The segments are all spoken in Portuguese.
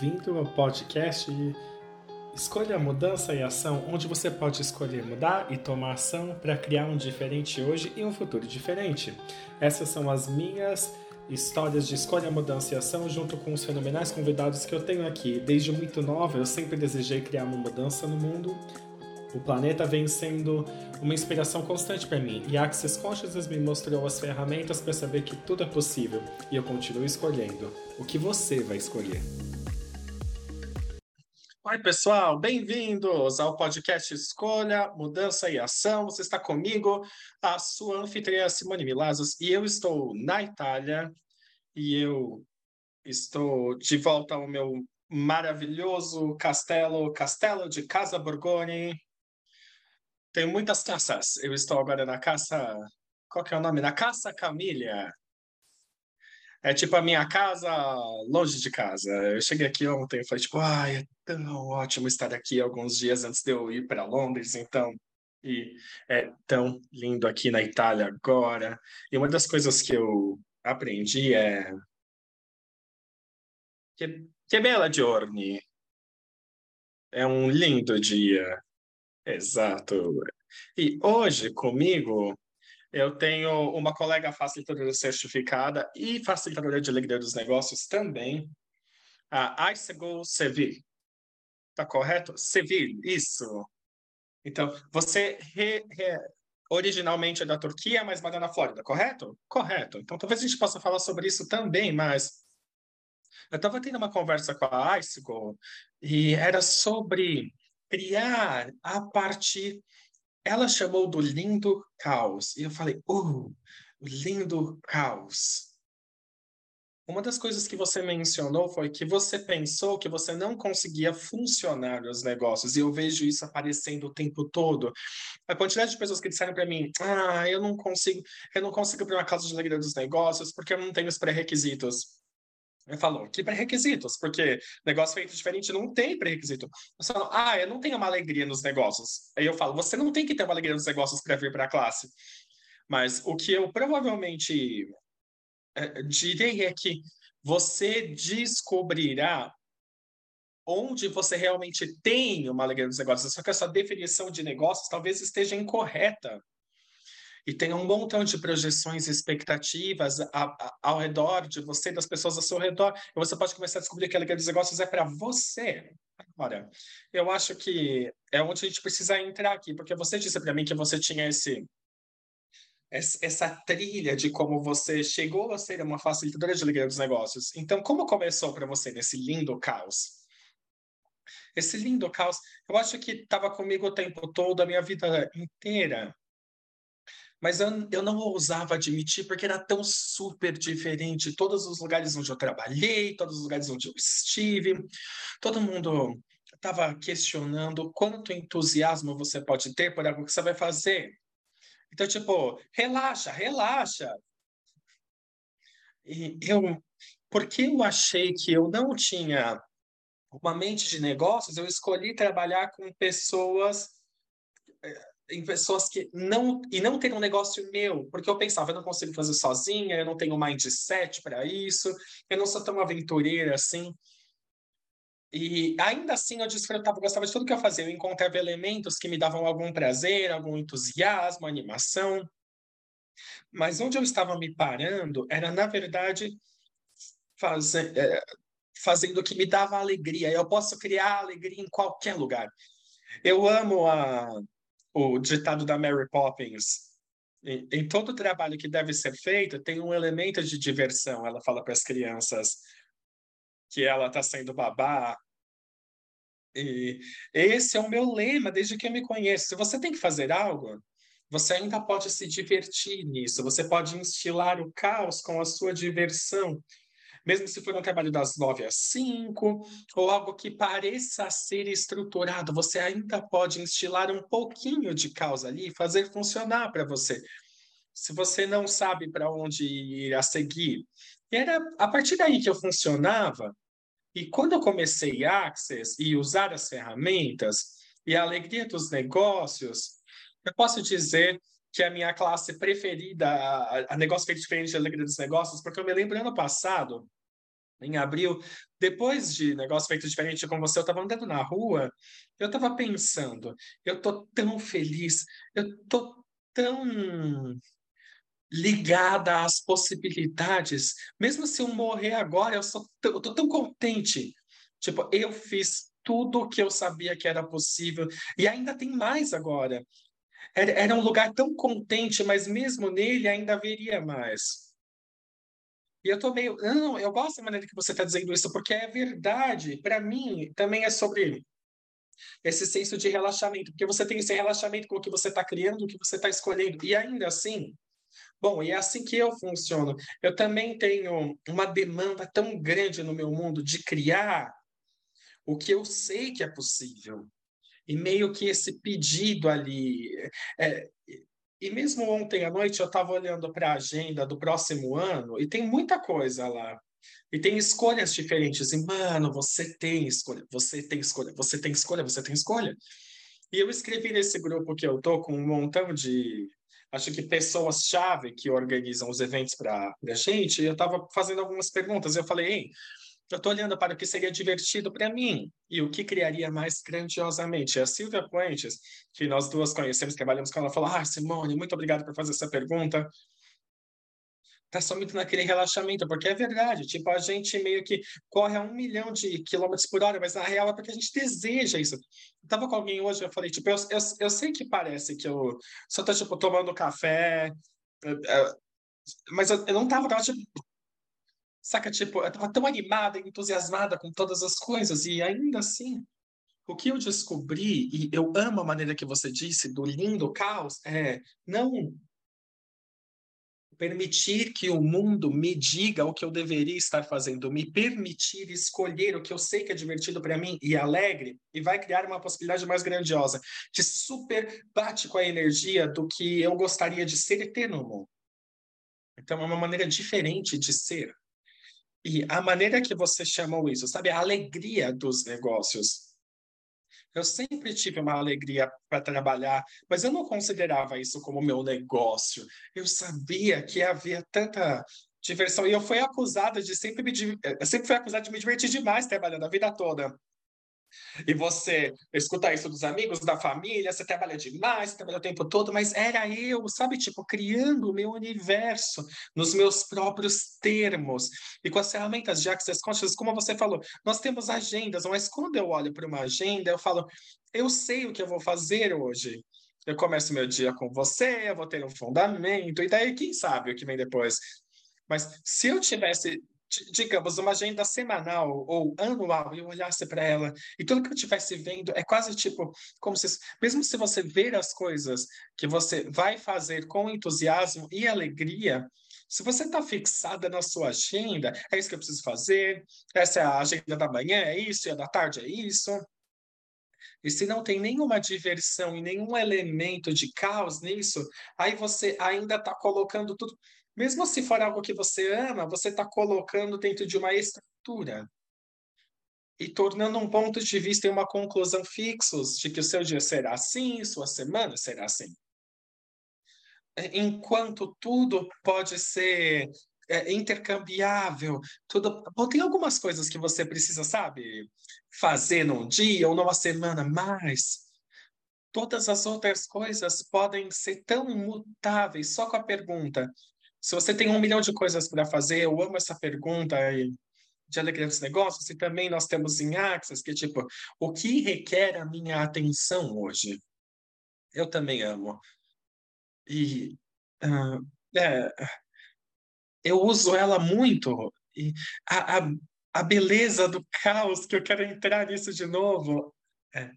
bem-vindo ao podcast Escolha Mudança e Ação, onde você pode escolher mudar e tomar ação para criar um diferente hoje e um futuro diferente. Essas são as minhas histórias de escolha, mudança e ação, junto com os fenomenais convidados que eu tenho aqui. Desde muito nova, eu sempre desejei criar uma mudança no mundo. O planeta vem sendo uma inspiração constante para mim e a Access Consciousness me mostrou as ferramentas para saber que tudo é possível e eu continuo escolhendo. O que você vai escolher? Oi, pessoal, bem-vindos ao podcast Escolha, Mudança e Ação. Você está comigo, a sua anfitriã Simone Milazos, e eu estou na Itália e eu estou de volta ao meu maravilhoso castelo, Castelo de Casa Borgoni, tenho muitas caças. Eu estou agora na caça. Qual que é o nome? Na Caça Camilha. É tipo a minha casa longe de casa. Eu cheguei aqui ontem e falei, tipo, ai, é tão ótimo estar aqui alguns dias antes de eu ir para Londres, então. E é tão lindo aqui na Itália agora. E uma das coisas que eu aprendi é. Que, que bela giorni. É um lindo dia. Exato. E hoje comigo eu tenho uma colega facilitadora certificada e facilitadora de alegria dos negócios também, a Aisegol Seville. Tá correto? Seville, isso. Então, você re, re, originalmente é da Turquia, mas mora na Flórida, correto? Correto. Então, talvez a gente possa falar sobre isso também, mas eu estava tendo uma conversa com a Aisegol e era sobre criar a partir. Ela chamou do lindo caos. E eu falei, uh, lindo caos. Uma das coisas que você mencionou foi que você pensou que você não conseguia funcionar nos negócios, e eu vejo isso aparecendo o tempo todo. A quantidade de pessoas que disseram para mim: "Ah, eu não consigo, eu não consigo abrir uma casa de alegria dos negócios porque eu não tenho os pré-requisitos". Ele falou, que pré-requisitos? Porque negócio feito diferente não tem pré-requisito. Você fala, ah, eu não tenho uma alegria nos negócios. Aí eu falo, você não tem que ter uma alegria nos negócios para vir para a classe. Mas o que eu provavelmente é, direi é que você descobrirá onde você realmente tem uma alegria nos negócios. Só que essa definição de negócios talvez esteja incorreta e tem um montão de projeções e expectativas a, a, ao redor de você, das pessoas ao seu redor, e você pode começar a descobrir que a dos negócios é para você. Agora, eu acho que é onde a gente precisa entrar aqui, porque você disse para mim que você tinha esse essa trilha de como você chegou a ser uma facilitadora de alegria dos negócios. Então, como começou para você nesse lindo caos? Esse lindo caos, eu acho que estava comigo o tempo todo, a minha vida inteira mas eu, eu não ousava admitir porque era tão super diferente. Todos os lugares onde eu trabalhei, todos os lugares onde eu estive, todo mundo estava questionando quanto entusiasmo você pode ter por algo que você vai fazer. Então, tipo, relaxa, relaxa. E eu, porque eu achei que eu não tinha uma mente de negócios, eu escolhi trabalhar com pessoas eh, em pessoas que não e não ter um negócio meu, porque eu pensava, eu não consigo fazer sozinha, eu não tenho mindset para isso, eu não sou tão aventureira assim. E ainda assim eu desfrutava, gostava de tudo que eu fazia. Eu encontrava elementos que me davam algum prazer, algum entusiasmo, animação. Mas onde eu estava me parando era, na verdade, fazer, é, fazendo o que me dava alegria. Eu posso criar alegria em qualquer lugar. Eu amo a, o ditado da Mary Poppins. Em, em todo trabalho que deve ser feito, tem um elemento de diversão. Ela fala para as crianças que ela está sendo babá. E esse é o meu lema desde que eu me conheço. Se você tem que fazer algo, você ainda pode se divertir nisso. Você pode instilar o caos com a sua diversão mesmo se for um trabalho das nove às cinco, ou algo que pareça ser estruturado, você ainda pode instilar um pouquinho de causa ali e fazer funcionar para você. Se você não sabe para onde ir a seguir. E era a partir daí que eu funcionava. E quando eu comecei Access e usar as ferramentas e a alegria dos negócios, eu posso dizer que é a minha classe preferida, a, a negócio feito diferente de alegria dos negócios, porque eu me lembro ano passado, em abril, depois de negócio feito diferente com você, eu estava andando na rua, eu estava pensando, eu tô tão feliz, eu tô tão ligada às possibilidades. Mesmo se eu morrer agora, eu, sou eu tô tão contente. Tipo, eu fiz tudo o que eu sabia que era possível e ainda tem mais agora. Era, um lugar tão contente, mas mesmo nele ainda haveria mais. E eu tô meio. Não, eu gosto da maneira que você está dizendo isso, porque é verdade. Para mim, também é sobre esse senso de relaxamento, porque você tem esse relaxamento com o que você está criando, o que você está escolhendo. E ainda assim, bom, e é assim que eu funciono. Eu também tenho uma demanda tão grande no meu mundo de criar o que eu sei que é possível. E meio que esse pedido ali. É, e mesmo ontem à noite eu estava olhando para a agenda do próximo ano e tem muita coisa lá. E tem escolhas diferentes. E, mano, você tem escolha, você tem escolha, você tem escolha, você tem escolha. E eu escrevi nesse grupo que eu tô com um montão de, acho que pessoas-chave que organizam os eventos para a gente. E eu estava fazendo algumas perguntas. Eu falei, Ei, eu estou olhando para o que seria divertido para mim e o que criaria mais grandiosamente. A Silvia Puentes, que nós duas conhecemos, trabalhamos com ela, falou: Ah, Simone, muito obrigado por fazer essa pergunta. Está só muito naquele relaxamento, porque é verdade. Tipo, a gente meio que corre a um milhão de quilômetros por hora, mas na real é porque a gente deseja isso. Eu tava com alguém hoje, eu falei, tipo, eu, eu, eu sei que parece que eu só tô, tipo, tomando café, mas eu, eu não tava, tipo, Saca, tipo, eu tava tão animada, entusiasmada com todas as coisas, e ainda assim, o que eu descobri, e eu amo a maneira que você disse, do lindo caos, é não permitir que o mundo me diga o que eu deveria estar fazendo, me permitir escolher o que eu sei que é divertido para mim e alegre, e vai criar uma possibilidade mais grandiosa, que super bate com a energia do que eu gostaria de ser e ter no mundo. Então, é uma maneira diferente de ser. E a maneira que você chamou isso, sabe? A alegria dos negócios. Eu sempre tive uma alegria para trabalhar, mas eu não considerava isso como meu negócio. Eu sabia que havia tanta diversão e eu fui acusada de sempre me eu sempre fui acusada de me divertir demais trabalhando a vida toda. E você escuta isso dos amigos, da família, você trabalha demais, você trabalha o tempo todo, mas era eu, sabe, tipo, criando o meu universo nos meus próprios termos. E com as ferramentas de Access Consciousness, como você falou, nós temos agendas, mas quando eu olho para uma agenda, eu falo, eu sei o que eu vou fazer hoje. Eu começo meu dia com você, eu vou ter um fundamento, e daí quem sabe o que vem depois. Mas se eu tivesse digamos, uma agenda semanal ou anual, e eu olhasse para ela e tudo que eu estivesse vendo é quase tipo, como se, mesmo se você ver as coisas que você vai fazer com entusiasmo e alegria, se você está fixada na sua agenda, é isso que eu preciso fazer, essa é a agenda da manhã, é isso, e a da tarde é isso. E se não tem nenhuma diversão e nenhum elemento de caos nisso, aí você ainda está colocando tudo mesmo se for algo que você ama, você está colocando dentro de uma estrutura e tornando um ponto de vista e uma conclusão fixos de que o seu dia será assim, sua semana será assim. Enquanto tudo pode ser é, intercambiável, tudo. Tem algumas coisas que você precisa, sabe, fazer num dia ou numa semana, mas todas as outras coisas podem ser tão mutáveis só com a pergunta: se você tem um milhão de coisas para fazer, eu amo essa pergunta de alegria dos negócios, e também nós temos em Access, que tipo, o que requer a minha atenção hoje? Eu também amo. E uh, é, eu uso ela muito. E a, a, a beleza do caos, que eu quero entrar nisso de novo, é,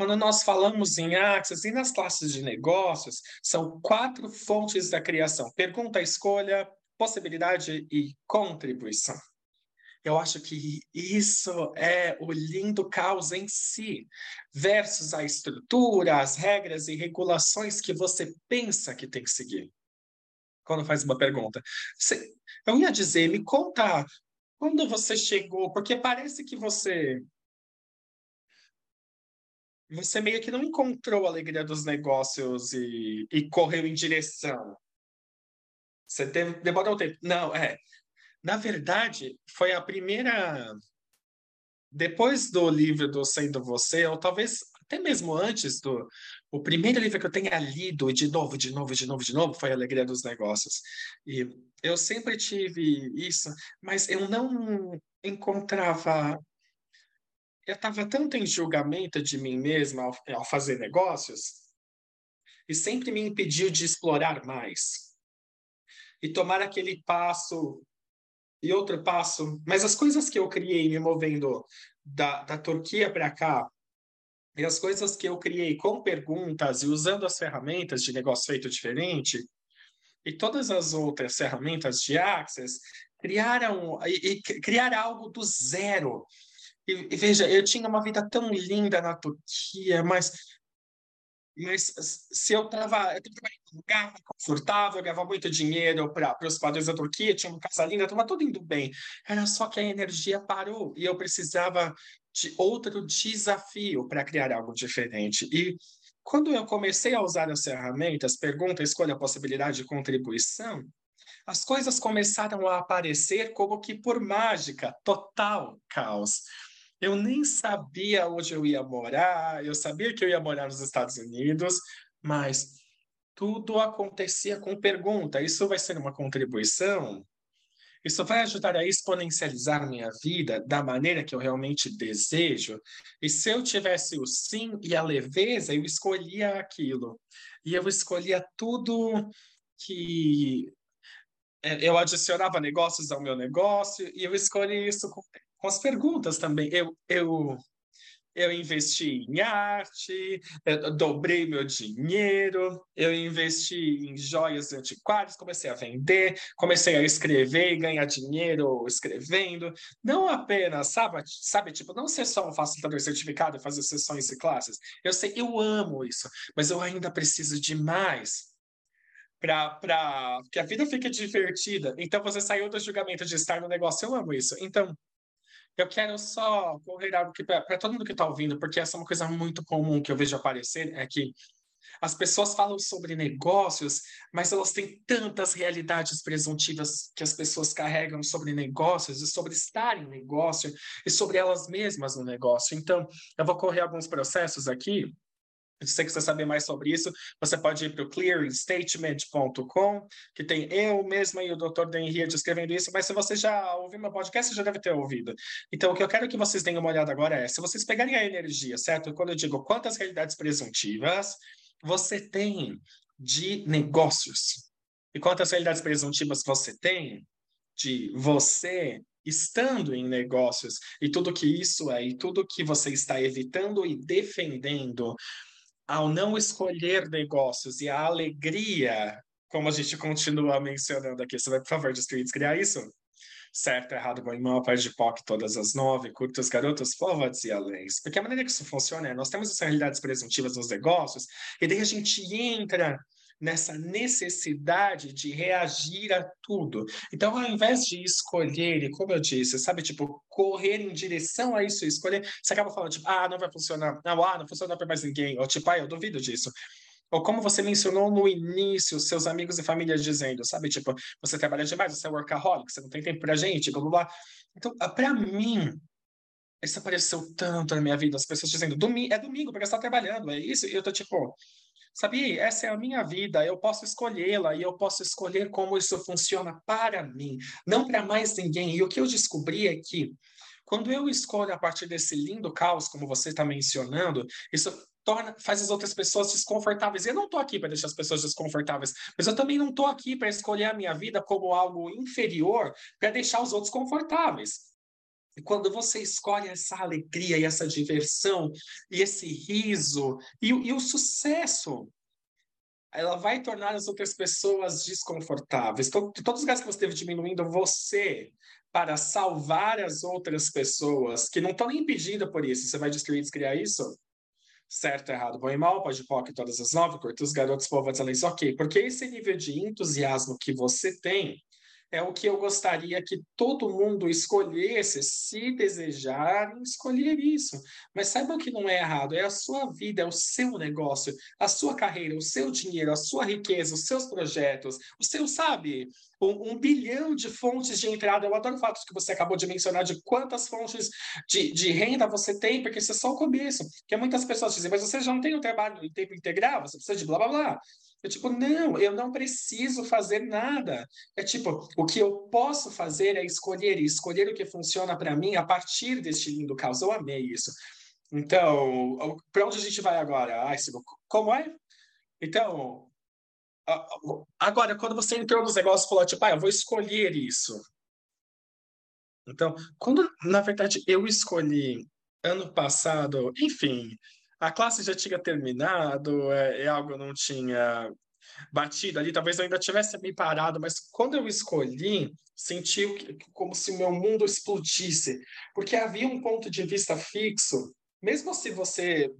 quando nós falamos em Axis e nas classes de negócios, são quatro fontes da criação: pergunta, escolha, possibilidade e contribuição. Eu acho que isso é o lindo caos em si, versus a estrutura, as regras e regulações que você pensa que tem que seguir. Quando faz uma pergunta. Eu ia dizer, me conta quando você chegou, porque parece que você você meio que não encontrou a alegria dos negócios e, e correu em direção. Você teve, demorou um tempo. Não, é. Na verdade, foi a primeira. Depois do livro do Sendo Você, ou talvez até mesmo antes do. O primeiro livro que eu tenha lido, de novo, de novo, de novo, de novo, foi Alegria dos Negócios. E eu sempre tive isso, mas eu não encontrava. Eu estava tanto em julgamento de mim mesma ao, ao fazer negócios, e sempre me impediu de explorar mais. E tomar aquele passo e outro passo. Mas as coisas que eu criei me movendo da, da Turquia para cá, e as coisas que eu criei com perguntas e usando as ferramentas de negócio feito diferente, e todas as outras ferramentas de Access, criaram e, e criar algo do zero. E, e, veja, eu tinha uma vida tão linda na Turquia, mas mas se eu estava em um lugar confortável, eu ganhava muito dinheiro para os padrões da Turquia, tinha uma casa linda, estava tudo indo bem. Era só que a energia parou e eu precisava de outro desafio para criar algo diferente. E quando eu comecei a usar as ferramentas, pergunta, escolha, possibilidade de contribuição, as coisas começaram a aparecer como que por mágica, total caos. Eu nem sabia onde eu ia morar, eu sabia que eu ia morar nos Estados Unidos, mas tudo acontecia com pergunta: isso vai ser uma contribuição? Isso vai ajudar a exponencializar minha vida da maneira que eu realmente desejo? E se eu tivesse o sim e a leveza, eu escolhia aquilo. E eu escolhia tudo que é, eu adicionava negócios ao meu negócio e eu escolhi isso com com as perguntas também. Eu, eu, eu investi em arte, dobrei meu dinheiro, eu investi em joias antiquárias, comecei a vender, comecei a escrever e ganhar dinheiro escrevendo. Não apenas, sabe, sabe tipo, não ser só um facilitador certificado e fazer sessões e classes. Eu sei, eu amo isso, mas eu ainda preciso de mais para que a vida fique divertida. Então, você saiu do julgamento de estar no negócio, eu amo isso. Então, eu quero só correr algo para todo mundo que está ouvindo, porque essa é uma coisa muito comum que eu vejo aparecer, é que as pessoas falam sobre negócios, mas elas têm tantas realidades presuntivas que as pessoas carregam sobre negócios e sobre estar em negócio e sobre elas mesmas no negócio. Então, eu vou correr alguns processos aqui se você quiser saber mais sobre isso, você pode ir para o clearingstatement.com, que tem eu mesma e o Dr. Denria descrevendo isso, mas se você já ouviu meu podcast, você já deve ter ouvido. Então, o que eu quero que vocês deem uma olhada agora é, se vocês pegarem a energia, certo? Quando eu digo quantas realidades presuntivas você tem de negócios, e quantas realidades presuntivas você tem de você estando em negócios, e tudo que isso é, e tudo que você está evitando e defendendo, ao não escolher negócios e a alegria, como a gente continua mencionando aqui, você vai, por favor, destruir criar isso? Certo, errado, bom, irmão, pai de POC, todas as nove, curtas, garotas, forwards e aléns. Porque a maneira que isso funciona é, nós temos essas realidades presuntivas nos negócios, e daí a gente entra nessa necessidade de reagir a tudo. Então, ao invés de escolher, e como eu disse, sabe, tipo, correr em direção a isso, escolher, você acaba falando, tipo, ah, não vai funcionar, não, ah, não funciona para mais ninguém, ou tipo, ah, eu duvido disso. Ou como você mencionou no início, seus amigos e família dizendo, sabe, tipo, você trabalha demais, você é workaholic, você não tem tempo pra gente, blá, blá, blá. Então, ah, para mim, isso apareceu tanto na minha vida, as pessoas dizendo, domingo, é domingo, porque você está trabalhando, é isso, e eu tô tipo, Sabia? Essa é a minha vida, eu posso escolhê-la e eu posso escolher como isso funciona para mim, não para mais ninguém. E o que eu descobri é que quando eu escolho a partir desse lindo caos, como você está mencionando, isso torna, faz as outras pessoas desconfortáveis. Eu não estou aqui para deixar as pessoas desconfortáveis, mas eu também não estou aqui para escolher a minha vida como algo inferior para deixar os outros confortáveis. E quando você escolhe essa alegria e essa diversão e esse riso e, e o sucesso, ela vai tornar as outras pessoas desconfortáveis. Então, todos os lugares que você esteve diminuindo você para salvar as outras pessoas que não estão impedidas por isso, você vai destruir e descriar isso? Certo, errado, bom e mal, pode pôr todas as nove, curtos, garotos, povo, ok. Porque esse nível de entusiasmo que você tem é o que eu gostaria que todo mundo escolhesse, se desejarem escolher isso. Mas saibam que não é errado, é a sua vida, é o seu negócio, a sua carreira, o seu dinheiro, a sua riqueza, os seus projetos, o seu, sabe, um, um bilhão de fontes de entrada. Eu adoro o fato que você acabou de mencionar de quantas fontes de, de renda você tem, porque isso é só o começo. Porque muitas pessoas dizem, mas você já não tem o trabalho em tempo integral, você precisa de blá blá blá. Eu, tipo, não, eu não preciso fazer nada. É tipo, o que eu posso fazer é escolher e escolher o que funciona para mim a partir deste lindo caos. Eu amei isso. Então, para onde a gente vai agora? Ai, como é? Então, agora, quando você entrou nos negócios e falou, tipo, ah, eu vou escolher isso. Então, quando, na verdade, eu escolhi ano passado, enfim, a classe já tinha terminado, é, é algo não tinha batido ali, talvez eu ainda tivesse me parado, mas quando eu escolhi, senti como se o meu mundo explodisse, porque havia um ponto de vista fixo, mesmo se você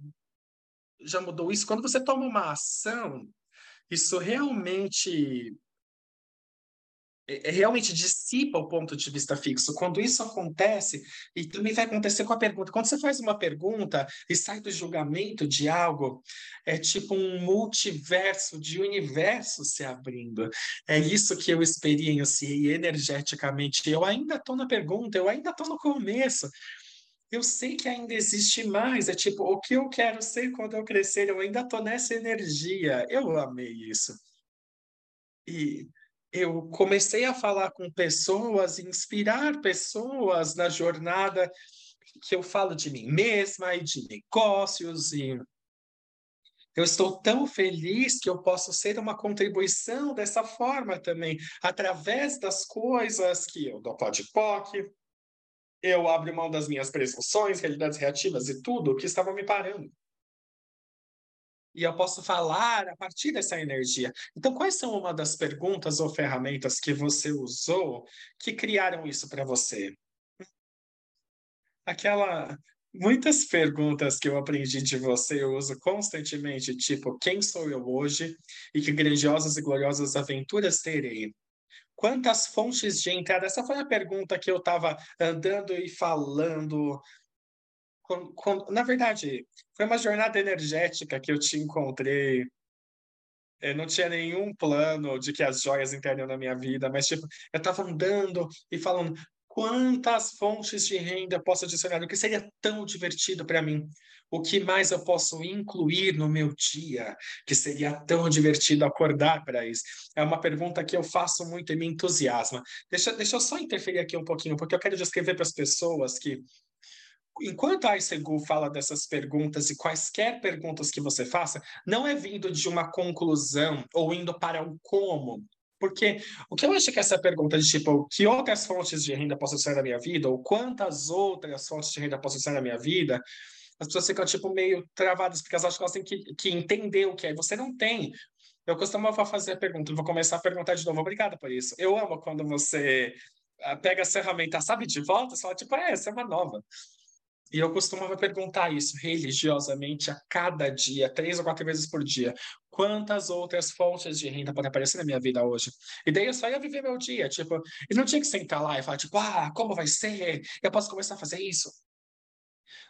já mudou isso, quando você toma uma ação, isso realmente realmente dissipa o ponto de vista fixo. Quando isso acontece, e também vai acontecer com a pergunta, quando você faz uma pergunta e sai do julgamento de algo, é tipo um multiverso de universo se abrindo. É isso que eu experienciei energeticamente. Eu ainda estou na pergunta, eu ainda estou no começo. Eu sei que ainda existe mais. É tipo, o que eu quero ser quando eu crescer? Eu ainda estou nessa energia. Eu amei isso. E eu comecei a falar com pessoas, inspirar pessoas na jornada que eu falo de mim mesma e de negócios e eu estou tão feliz que eu posso ser uma contribuição dessa forma também, através das coisas que eu dou POC, eu abro mão das minhas presunções, realidades reativas e tudo que estava me parando e eu posso falar a partir dessa energia. Então, quais são uma das perguntas ou ferramentas que você usou que criaram isso para você? Aquela muitas perguntas que eu aprendi de você eu uso constantemente, tipo, quem sou eu hoje e que grandiosas e gloriosas aventuras terei? Quantas fontes de entrada? Essa foi a pergunta que eu estava andando e falando na verdade, foi uma jornada energética que eu te encontrei. Eu não tinha nenhum plano de que as joias entrariam na minha vida, mas tipo, eu estava andando e falando quantas fontes de renda posso adicionar, o que seria tão divertido para mim, o que mais eu posso incluir no meu dia, que seria tão divertido acordar para isso. É uma pergunta que eu faço muito e me entusiasma. Deixa, deixa eu só interferir aqui um pouquinho, porque eu quero descrever para as pessoas que enquanto a ICEGU fala dessas perguntas e quaisquer perguntas que você faça, não é vindo de uma conclusão ou indo para o como. Porque o que eu acho que essa pergunta de tipo, que outras fontes de renda posso ser na minha vida, ou quantas outras fontes de renda posso ser na minha vida, as pessoas ficam tipo meio travadas, porque elas acham que elas têm que, que entender o que é. Você não tem. Eu costumava fazer a pergunta, vou começar a perguntar de novo. Obrigada por isso. Eu amo quando você ah, pega as ferramentas, sabe, de volta, e fala, tipo, é, essa é uma nova. E eu costumava perguntar isso religiosamente a cada dia, três ou quatro vezes por dia. Quantas outras fontes de renda podem aparecer na minha vida hoje? E daí eu só ia viver meu dia, tipo, e não tinha que sentar lá e falar, tipo, ah, como vai ser? Eu posso começar a fazer isso?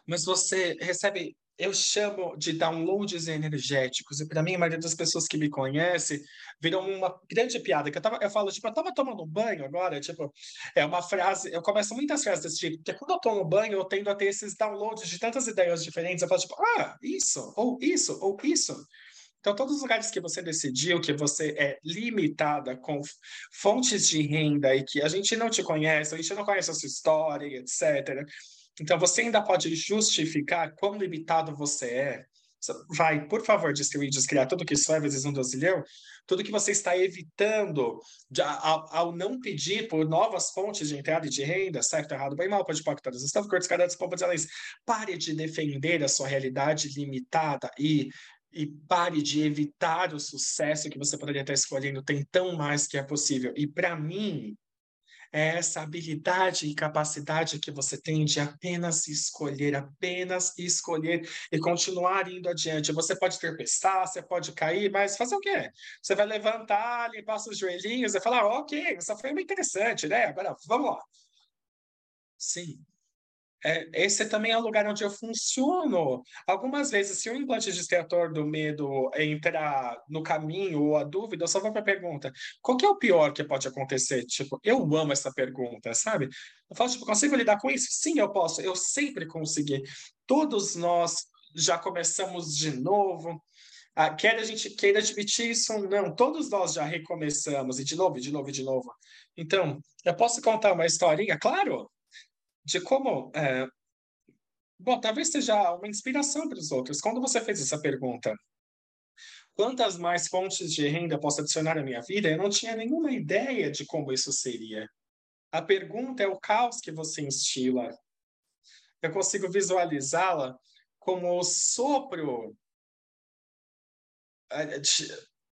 Mas você recebe eu chamo de downloads energéticos. E para mim, a maioria das pessoas que me conhece viram uma grande piada. Que eu, tava, eu falo, tipo, eu tava tomando banho agora. Tipo, é uma frase. Eu começo muitas frases desse tipo, porque quando eu tomo banho, eu tendo a ter esses downloads de tantas ideias diferentes. Eu falo, tipo, ah, isso, ou isso, ou isso. Então, todos os lugares que você decidiu que você é limitada com fontes de renda e que a gente não te conhece, a gente não conhece a sua história, etc então, você ainda pode justificar quão limitado você é. Vai, por favor, distribuir, descriar tudo que isso é vezes um dozilhão, tudo que você está evitando de, ao, ao, não pedir por novas fontes de entrada e de renda, certo, errado, bem mal, pode pôr todas. Estava cortes cada dizer Pare de defender a sua realidade limitada e e pare de evitar o sucesso que você poderia estar escolhendo. Tem tão mais que é possível. E para mim, é essa habilidade e capacidade que você tem de apenas escolher, apenas escolher e continuar indo adiante. Você pode tropeçar, você pode cair, mas fazer o quê? Você vai levantar, limpar seus joelhinhos e falar, ok, essa foi muito interessante, né? Agora, vamos lá. Sim, é, esse também é o lugar onde eu funciono. Algumas vezes, se o implante distrator do medo entrar no caminho ou a dúvida, eu só vou para a pergunta: qual que é o pior que pode acontecer? Tipo, eu amo essa pergunta, sabe? Eu falo, tipo, consigo lidar com isso? Sim, eu posso. Eu sempre consegui. Todos nós já começamos de novo. Ah, quer a gente queira admitir isso ou não, todos nós já recomeçamos, e de novo, de novo, de novo. Então, eu posso contar uma historinha? Claro! De como. É... Bom, talvez seja uma inspiração para os outros. Quando você fez essa pergunta, quantas mais fontes de renda posso adicionar à minha vida? Eu não tinha nenhuma ideia de como isso seria. A pergunta é o caos que você instila. Eu consigo visualizá-la como o sopro é,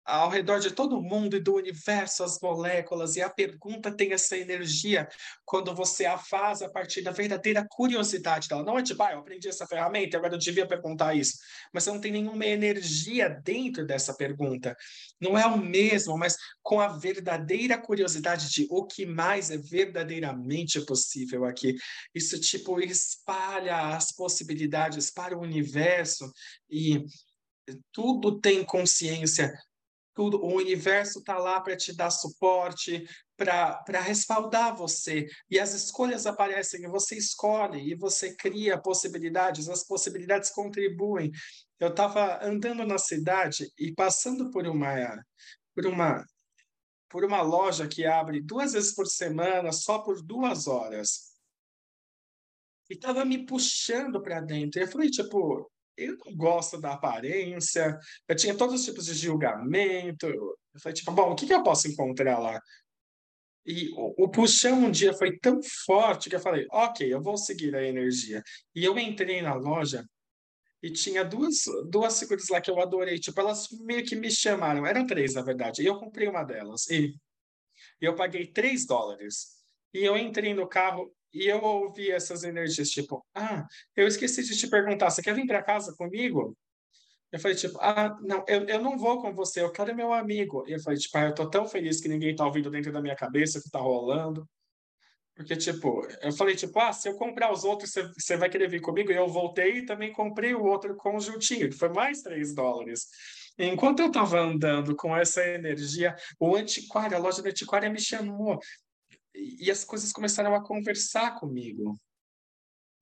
ao redor de todo mundo e do universo, as moléculas, e a pergunta tem essa energia quando você a faz a partir da verdadeira curiosidade dela. Não é tipo, ah, eu aprendi essa ferramenta, agora eu devia perguntar isso. Mas você não tem nenhuma energia dentro dessa pergunta. Não é o mesmo, mas com a verdadeira curiosidade de o que mais é verdadeiramente possível aqui. Isso, tipo, espalha as possibilidades para o universo e tudo tem consciência tudo, o universo está lá para te dar suporte, para respaldar você. E as escolhas aparecem, e você escolhe, e você cria possibilidades, as possibilidades contribuem. Eu estava andando na cidade e passando por uma, por uma por uma loja que abre duas vezes por semana, só por duas horas. E estava me puxando para dentro. Eu falei, tipo, eu não gosto da aparência, eu tinha todos os tipos de julgamento. Eu falei, tipo, bom, o que, que eu posso encontrar lá? E o, o puxão um dia foi tão forte que eu falei, ok, eu vou seguir a energia. E eu entrei na loja e tinha duas, duas figuras lá que eu adorei. Tipo, elas meio que me chamaram. Eram três, na verdade. E eu comprei uma delas. E eu paguei três dólares. E eu entrei no carro e eu ouvi essas energias, tipo, ah, eu esqueci de te perguntar, você quer vir para casa comigo? Eu falei, tipo, ah, não, eu, eu não vou com você, eu quero meu amigo. E eu falei, tipo, ah, eu tô tão feliz que ninguém tá ouvindo dentro da minha cabeça o que tá rolando. Porque, tipo, eu falei, tipo, ah, se eu comprar os outros, você, você vai querer vir comigo? E eu voltei e também comprei o outro conjuntinho, que foi mais 3 dólares. Enquanto eu estava andando com essa energia, o antiquário, a loja do antiquário me chamou e as coisas começaram a conversar comigo.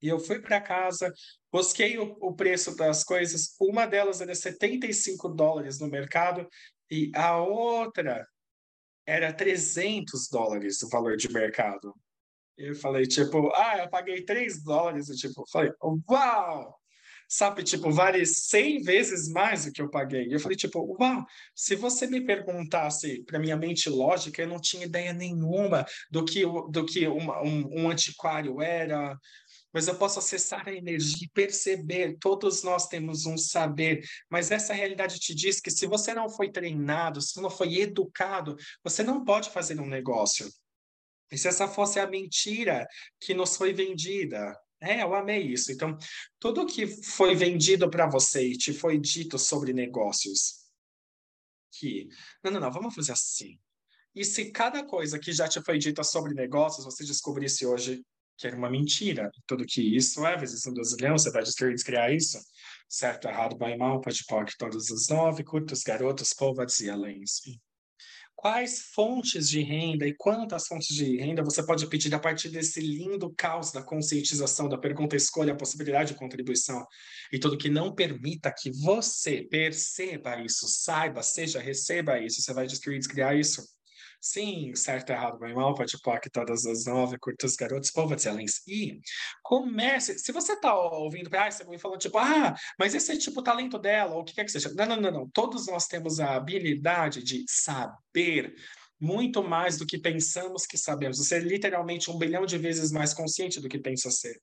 E eu fui para casa, busquei o, o, preço das coisas. Uma delas era 75 dólares no mercado e a outra era 300 dólares o valor de mercado. Eu falei, tipo, ah, eu paguei 3 dólares. E, tipo, falei, uau! Sabe, tipo, vale 100 vezes mais do que eu paguei. Eu falei, tipo, uau, se você me perguntasse para minha mente lógica, eu não tinha ideia nenhuma do que, do que uma, um, um antiquário era, mas eu posso acessar a energia e perceber. Todos nós temos um saber, mas essa realidade te diz que se você não foi treinado, se não foi educado, você não pode fazer um negócio. E se essa fosse a mentira que nos foi vendida, é, eu amei isso. Então, tudo que foi vendido para você e te foi dito sobre negócios, que, não, não, não, vamos fazer assim. E se cada coisa que já te foi dita sobre negócios, você descobrisse hoje que era uma mentira, tudo que isso é, vezes um dos leões, você vai destruir e criar isso, certo, errado, bem, mal, pode, pode, todos os nove, curtos, garotos, povas e além, enfim quais fontes de renda e quantas fontes de renda você pode pedir a partir desse lindo caos da conscientização, da pergunta escolha, a possibilidade de contribuição e tudo que não permita que você perceba isso, saiba, seja, receba isso, você vai destruir, descriar isso. Sim, certo, errado, bem mal, pode que todas as nove, curtas garotos, povo excelência. E comece, se você está ouvindo, ah, você me falando tipo, ah, mas esse é tipo o talento dela, ou o que quer que seja. Não, não, não, não. Todos nós temos a habilidade de saber muito mais do que pensamos que sabemos. Você é literalmente um bilhão de vezes mais consciente do que pensa ser.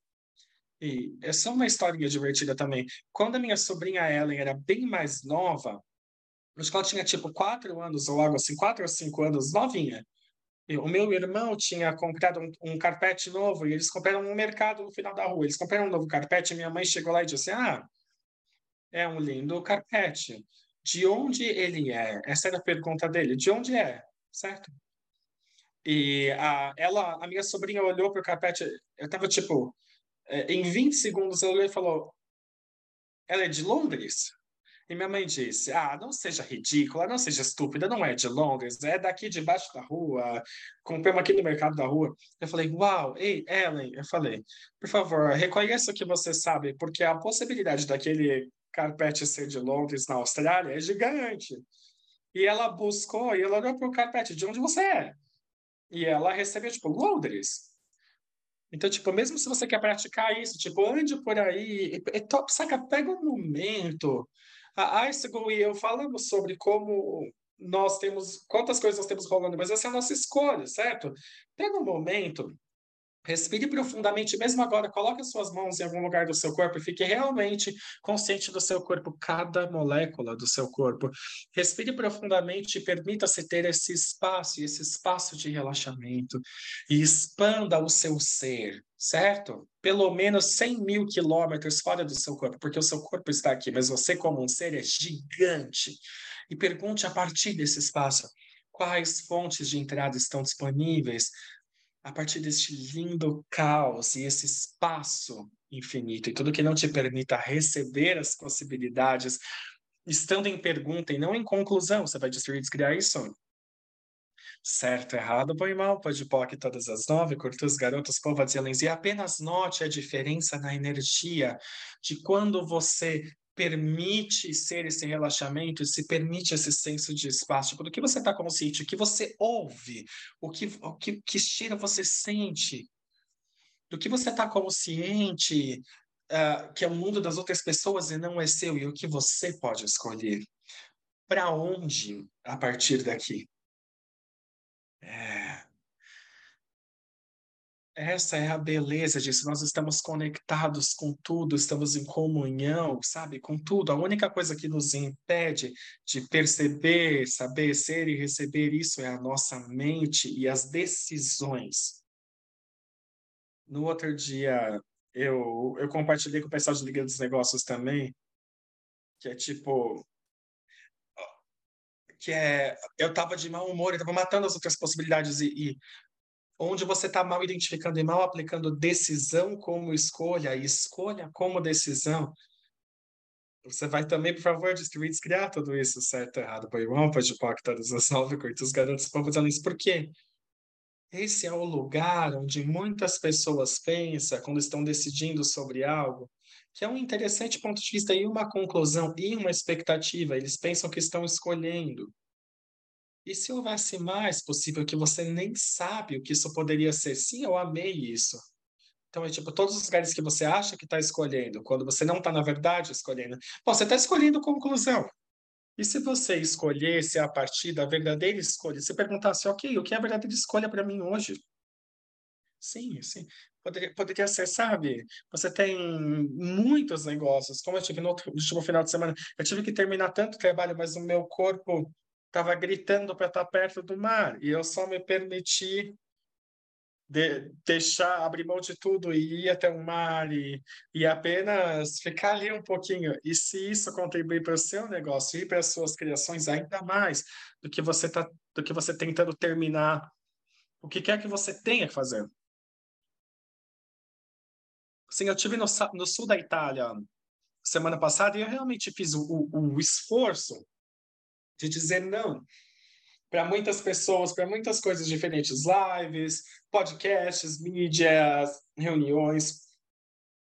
E é só uma historinha divertida também. Quando a minha sobrinha Ellen era bem mais nova, Acho que ela tinha tipo quatro anos ou algo assim, quatro ou cinco anos, novinha. o meu irmão tinha comprado um, um, carpete novo e eles compraram no mercado no final da rua. Eles compraram um novo carpete e minha mãe chegou lá e disse: Ah, é um lindo carpete. De onde ele é? Essa era a pergunta dele. De onde é? Certo? E a, ela, a minha sobrinha olhou para o carpete. Eu estava tipo, é, em 20 segundos, ela olhou e falou: Ela é de Londres? E minha mãe disse: Ah, não seja ridícula, não seja estúpida, não é de Londres, é daqui debaixo da rua, compramos aqui no mercado da rua. Eu falei: Uau, ei, Ellen, eu falei: Por favor, reconheça o que você sabe, porque a possibilidade daquele carpete ser de Londres na Austrália é gigante. E ela buscou e ela olhou para o carpete: De onde você é? E ela recebeu, tipo, Londres. Então, tipo, mesmo se você quer praticar isso, tipo, ande por aí, é top, saca? Pega um momento a Icicle e eu falamos sobre como nós temos, quantas coisas nós temos rolando, mas essa é a nossa escolha, certo? Pega momento, respire profundamente, mesmo agora, coloque as suas mãos em algum lugar do seu corpo e fique realmente consciente do seu corpo, cada molécula do seu corpo. Respire profundamente e permita-se ter esse espaço, esse espaço de relaxamento e expanda o seu ser, certo? Pelo menos 100 mil quilômetros fora do seu corpo, porque o seu corpo está aqui, mas você, como um ser, é gigante. E pergunte a partir desse espaço quais fontes de entrada estão disponíveis a partir deste lindo caos e esse espaço infinito e tudo que não te permita receber as possibilidades, estando em pergunta e não em conclusão, você vai destruir e descriar isso? Certo, errado, bom e mal, pode POC todas as nove, curtos, garotos, povas e apenas note a diferença na energia de quando você permite ser esse relaxamento se permite esse senso de espaço, tipo, do que você está consciente, o que você ouve, o que, o que, que cheiro você sente, do que você está consciente, uh, que é o mundo das outras pessoas e não é seu, e o que você pode escolher. Para onde a partir daqui? É. Essa é a beleza disso. Nós estamos conectados com tudo, estamos em comunhão, sabe, com tudo. A única coisa que nos impede de perceber, saber ser e receber isso é a nossa mente e as decisões. No outro dia, eu, eu compartilhei com o pessoal de Liga dos Negócios também, que é tipo, que é eu estava de mau humor, eu estava matando as outras possibilidades e, e onde você está mal identificando e mal aplicando decisão como escolha e escolha como decisão, você vai também, por favor, distribuir e criar tudo isso, certo, errado, põe bom, pode pôr todas as nove, curta os garotos, povos além. Por quê? Esse é o lugar onde muitas pessoas pensam quando estão decidindo sobre algo, que é um interessante ponto de vista e uma conclusão e uma expectativa. Eles pensam que estão escolhendo. E se houvesse mais possível que você nem sabe o que isso poderia ser? Sim, eu amei isso. Então, é tipo, todos os lugares que você acha que está escolhendo, quando você não está, na verdade, escolhendo. Bom, você está escolhendo conclusão. E se você escolhesse a partir da verdadeira escolha, se perguntasse, ok, o que é a verdadeira escolha para mim hoje? Sim, sim. Poderia, poderia ser, sabe? Você tem muitos negócios. Como eu tive no último final de semana, eu tive que terminar tanto trabalho, mas o meu corpo estava gritando para estar perto do mar. E eu só me permiti de, deixar, abrir mão de tudo e ir até o mar e, e apenas ficar ali um pouquinho. E se isso contribuir para o seu negócio e para as suas criações, ainda mais do que você tá, do que você tentando terminar o que quer que você tenha que fazer. Sim, eu tive no, no sul da Itália semana passada e eu realmente fiz o, o, o esforço de dizer não para muitas pessoas, para muitas coisas diferentes, lives, podcasts, mídias, reuniões.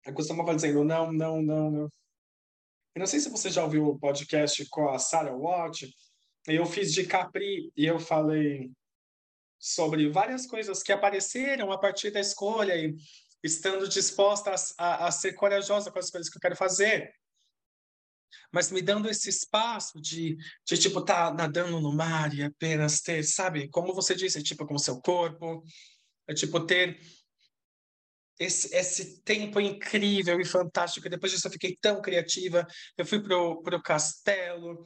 Eu costumava dizendo não, não, não, não. Eu não sei se você já ouviu o podcast com a Sarah Watt. Eu fiz de Capri e eu falei sobre várias coisas que apareceram a partir da escolha e estando disposta a, a, a ser corajosa com as coisas que eu quero fazer mas me dando esse espaço de, de tipo, tá nadando no mar e apenas ter, sabe, como você disse, tipo, com o seu corpo, é, tipo, ter esse, esse tempo incrível e fantástico. Depois disso eu fiquei tão criativa, eu fui pro, pro castelo,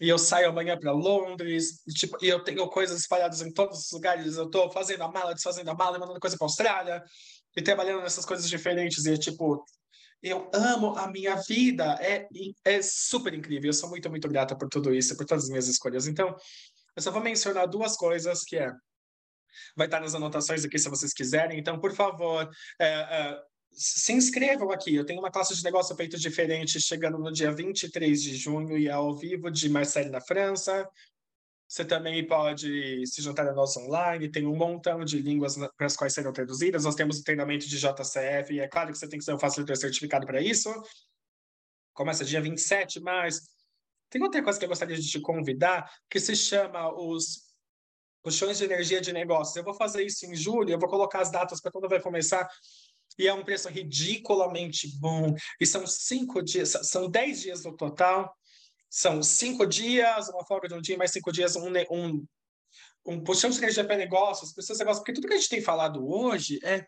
e eu saio amanhã para Londres, e, tipo, e eu tenho coisas espalhadas em todos os lugares, eu estou fazendo a mala, desfazendo a mala, mandando coisa para Austrália, e trabalhando nessas coisas diferentes, e tipo, eu amo a minha vida, é, é super incrível, eu sou muito, muito grata por tudo isso, por todas as minhas escolhas. Então, eu só vou mencionar duas coisas, que é, vai estar nas anotações aqui se vocês quiserem, então, por favor, é, é, se inscrevam aqui. Eu tenho uma classe de negócio feito diferente chegando no dia 23 de junho e é ao vivo de Marseille na França. Você também pode se juntar a nós online, tem um montão de línguas para as quais serão traduzidas. Nós temos o treinamento de JCF, e é claro que você tem que ser um facilitador certificado para isso. Começa dia 27, mas tem outra coisa que eu gostaria de te convidar, que se chama os puxões de energia de negócios. Eu vou fazer isso em julho, eu vou colocar as datas para quando vai começar e é um preço ridiculamente bom. E são cinco dias, são dez dias no total. São cinco dias, uma folga de um dia, mais cinco dias, um, um, um puxão de para negócios, pessoas negócios, porque tudo que a gente tem falado hoje é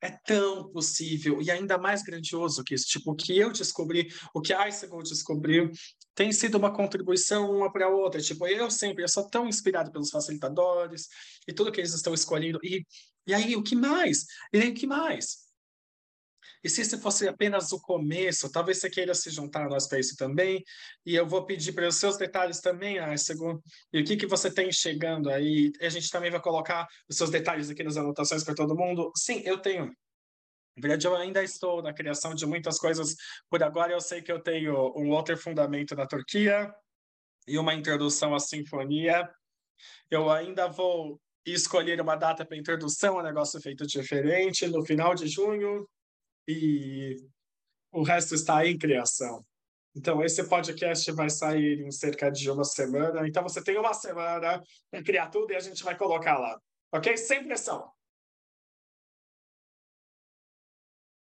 é tão possível e ainda mais grandioso que isso. Tipo, o que eu descobri, o que a Icicle descobriu, tem sido uma contribuição uma para a outra. Tipo, eu sempre, eu sou tão inspirado pelos facilitadores e tudo que eles estão escolhendo. E, e aí, o que mais? E aí, o que mais? E se esse fosse apenas o começo, talvez você queira se juntar a nós para isso também. E eu vou pedir para os seus detalhes também, Arcego, e o que, que você tem chegando aí. A gente também vai colocar os seus detalhes aqui nas anotações para todo mundo. Sim, eu tenho. Na verdade, eu ainda estou na criação de muitas coisas. Por agora, eu sei que eu tenho um outro fundamento na Turquia e uma introdução à sinfonia. Eu ainda vou escolher uma data para introdução a negócio feito diferente no final de junho e o resto está em criação. Então, esse podcast vai sair em cerca de uma semana. Então, você tem uma semana para criar tudo e a gente vai colocar lá. Ok? Sem pressão.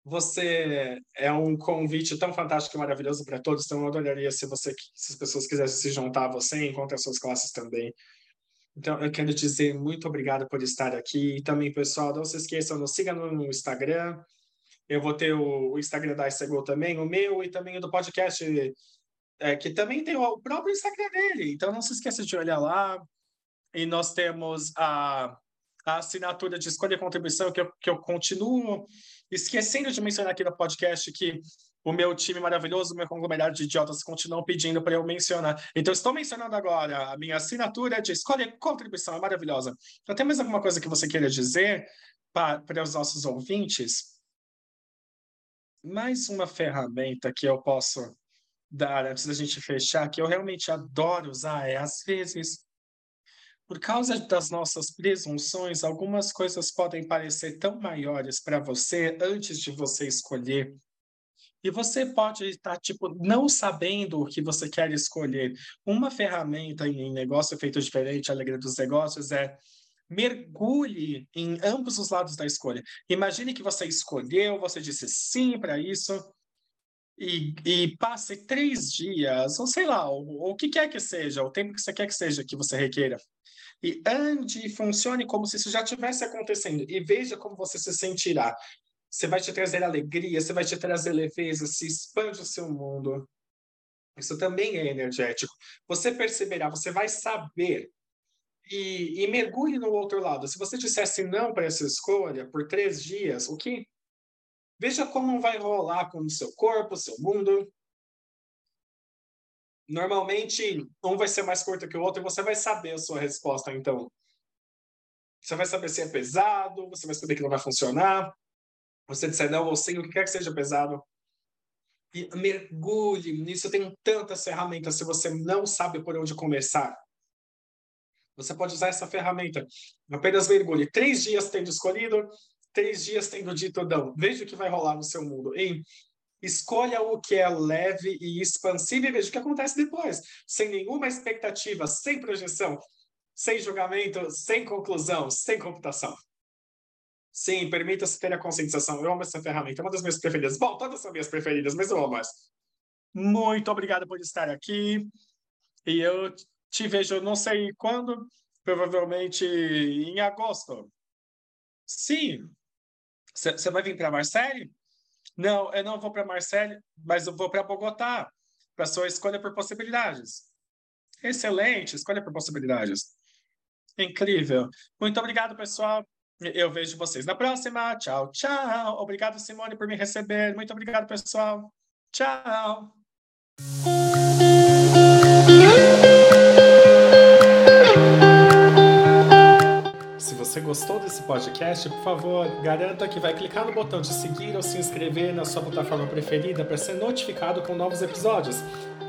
Você é um convite tão fantástico e maravilhoso para todos, então eu adoraria se você, se as pessoas quisessem se juntar a você, encontrar suas classes também. Então, eu quero dizer muito obrigado por estar aqui. E também, pessoal, não se esqueçam, nos siga no Instagram, eu vou ter o, Instagram da Isegol também, o meu e também o do podcast, é, que também tem o próprio Instagram dele. Então não se esqueça de olhar lá. E nós temos a, a assinatura de escolha e contribuição, que eu, que eu continuo esquecendo de mencionar aqui no podcast, que o meu time maravilhoso, o meu conglomerado de idiotas continuam pedindo para eu mencionar. Então, estou mencionando agora a minha assinatura de escolha e contribuição, é maravilhosa. Então, tem mais alguma coisa que você queira dizer para os nossos ouvintes? Mais uma ferramenta que eu posso dar antes da gente fechar, que eu realmente adoro usar, é às vezes, por causa das nossas presunções, algumas coisas podem parecer tão maiores para você antes de você escolher. E você pode estar, tipo, não sabendo o que você quer escolher. Uma ferramenta em negócio feito diferente, alegria dos negócios, é mergulhe em ambos os lados da escolha. Imagine que você escolheu, você disse sim para isso, e, e, passe três dias, ou sei lá, o, o que quer que seja, o tempo que você quer que seja que você requeira. E ande e funcione como se isso já tivesse acontecendo, e veja como você se sentirá. Você vai te trazer alegria, você vai te trazer leveza, se expande o seu mundo. Isso também é energético. Você perceberá, você vai saber e, e, mergulhe no outro lado. Se você dissesse não para essa escolha por três dias, o que? Veja como vai rolar com o seu corpo, seu mundo. Normalmente, um vai ser mais curto que o outro e você vai saber a sua resposta, então. Você vai saber se é pesado, você vai saber que não vai funcionar. Você disser não ou sim, o que quer que seja pesado. E mergulhe nisso. Tem tantas ferramentas se você não sabe por onde começar. Você pode usar essa ferramenta. Apenas mergulhe. Três dias tendo escolhido, três dias tendo dito não. Veja o que vai rolar no seu mundo. Escolha o que é leve e expansivo e veja o que acontece depois. Sem nenhuma expectativa, sem projeção, sem julgamento, sem conclusão, sem computação. Sim, permita-se ter a conscientização. Eu amo essa ferramenta, é uma das minhas preferidas. Bom, todas são minhas preferidas, mas eu amo. Muito obrigado por estar aqui. E eu te vejo não sei quando, provavelmente em agosto. Sim. Você vai vir para Marseille? Não, eu não vou para Marseille, mas eu vou para Bogotá, para sua escolha por possibilidades. Excelente, escolha por possibilidades. Incrível. Muito obrigado, pessoal. Eu vejo vocês na próxima. Tchau, tchau. Obrigado, Simone, por me receber. Muito obrigado, pessoal. Tchau. Você gostou desse podcast, por favor, garanta que vai clicar no botão de seguir ou se inscrever na sua plataforma preferida para ser notificado com novos episódios.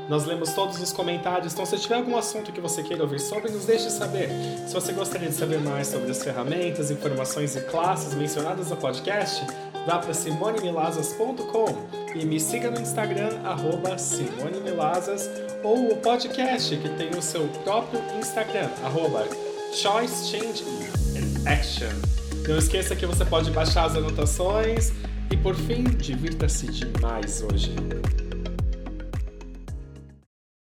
Nós lemos todos os comentários, então se tiver algum assunto que você queira ouvir sobre, nos deixe saber. Se você gostaria de saber mais sobre as ferramentas, informações e classes mencionadas no podcast, vá para simonemilazas.com e me siga no Instagram, arroba simonemilazas, ou o podcast, que tem o seu próprio Instagram, arroba Choice Change Action. Não esqueça que você pode baixar as anotações e, por fim, divirta-se demais hoje.